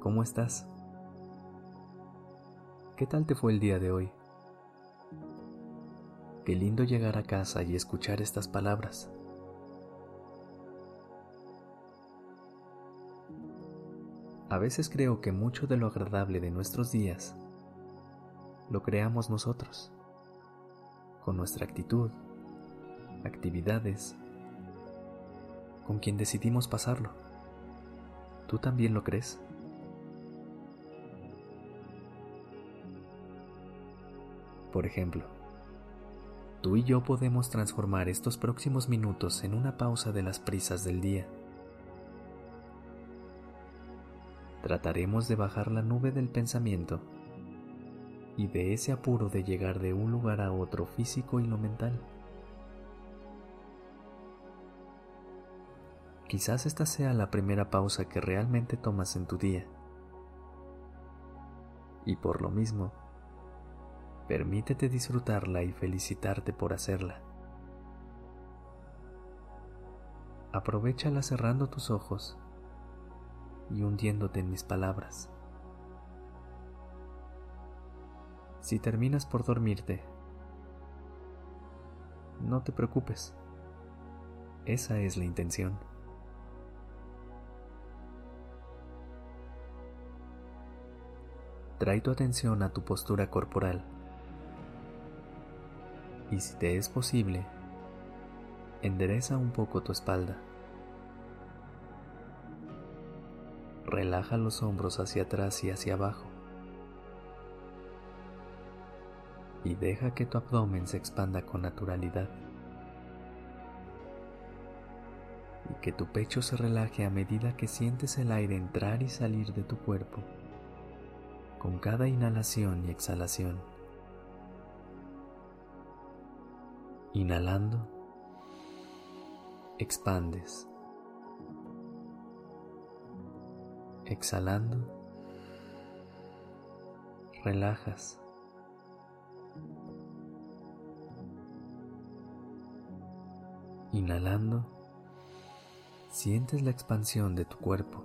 ¿Cómo estás? ¿Qué tal te fue el día de hoy? Qué lindo llegar a casa y escuchar estas palabras. A veces creo que mucho de lo agradable de nuestros días lo creamos nosotros, con nuestra actitud, actividades, con quien decidimos pasarlo. ¿Tú también lo crees? Por ejemplo, tú y yo podemos transformar estos próximos minutos en una pausa de las prisas del día. Trataremos de bajar la nube del pensamiento y de ese apuro de llegar de un lugar a otro físico y lo mental. Quizás esta sea la primera pausa que realmente tomas en tu día. Y por lo mismo, permítete disfrutarla y felicitarte por hacerla. Aprovechala cerrando tus ojos y hundiéndote en mis palabras. Si terminas por dormirte, no te preocupes. Esa es la intención. Trae tu atención a tu postura corporal y si te es posible, endereza un poco tu espalda. Relaja los hombros hacia atrás y hacia abajo. Y deja que tu abdomen se expanda con naturalidad. Y que tu pecho se relaje a medida que sientes el aire entrar y salir de tu cuerpo con cada inhalación y exhalación. Inhalando, expandes. Exhalando, relajas. Inhalando, sientes la expansión de tu cuerpo.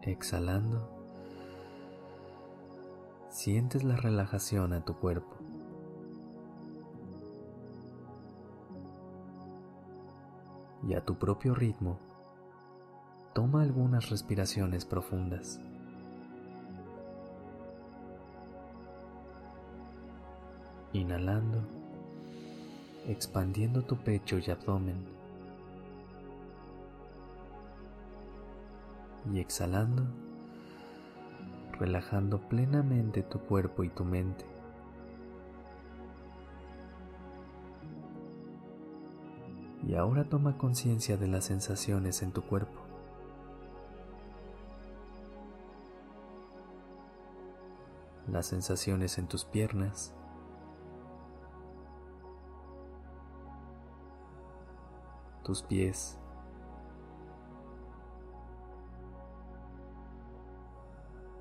Exhalando, sientes la relajación a tu cuerpo. Y a tu propio ritmo, toma algunas respiraciones profundas. Inhalando, expandiendo tu pecho y abdomen. Y exhalando, relajando plenamente tu cuerpo y tu mente. Y ahora toma conciencia de las sensaciones en tu cuerpo. Las sensaciones en tus piernas. Tus pies.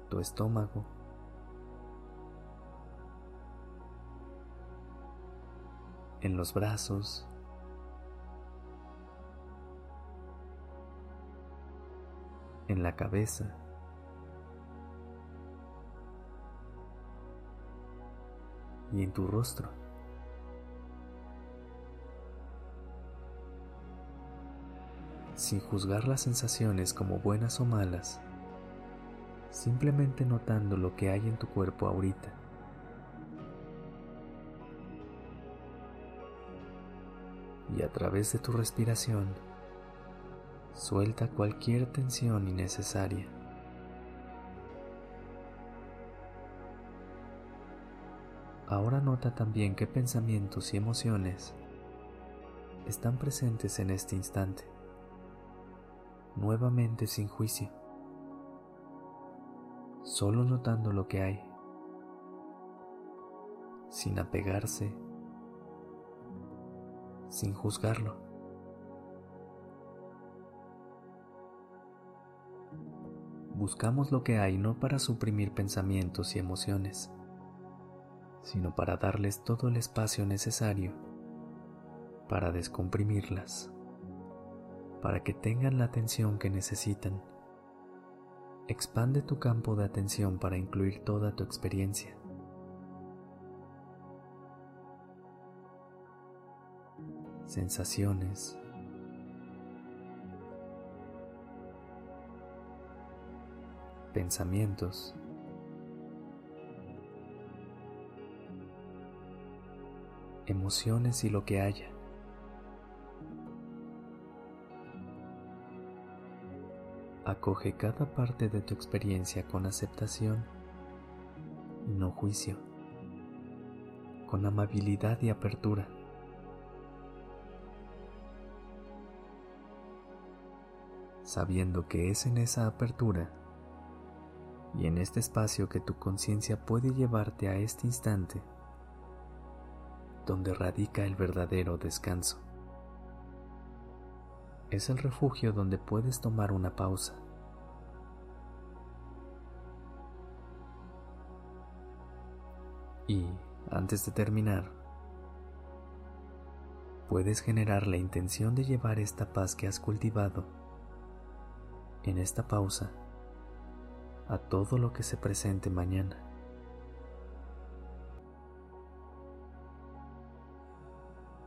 Tu estómago. En los brazos. En la cabeza. y en tu rostro. Sin juzgar las sensaciones como buenas o malas, simplemente notando lo que hay en tu cuerpo ahorita. Y a través de tu respiración, Suelta cualquier tensión innecesaria. Ahora nota también qué pensamientos y emociones están presentes en este instante. nuevamente sin juicio, solo notando lo que hay, sin apegarse, sin juzgarlo. Buscamos lo que hay no para suprimir pensamientos y emociones, sino para darles todo el espacio necesario para descomprimirlas, para que tengan la atención que necesitan. Expande tu campo de atención para incluir toda tu experiencia. Sensaciones, pensamientos, emociones y lo que haya. Acoge cada parte de tu experiencia con aceptación y no juicio, con amabilidad y apertura. Sabiendo que es en esa apertura y en este espacio que tu conciencia puede llevarte a este instante donde radica el verdadero descanso. Es el refugio donde puedes tomar una pausa. Y, antes de terminar, puedes generar la intención de llevar esta paz que has cultivado en esta pausa a todo lo que se presente mañana.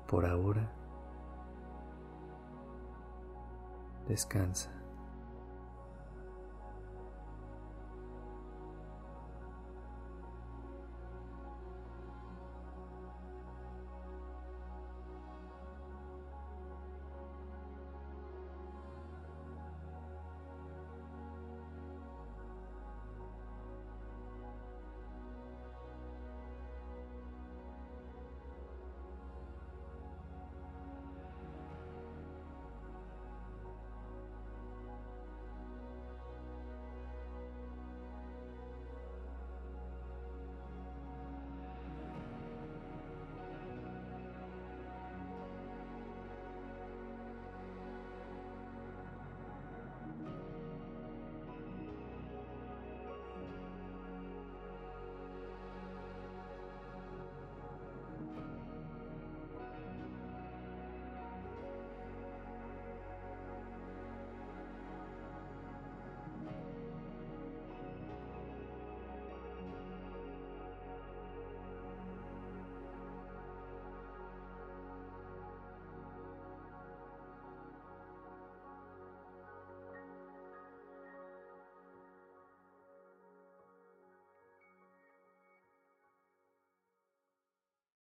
Por ahora, descansa.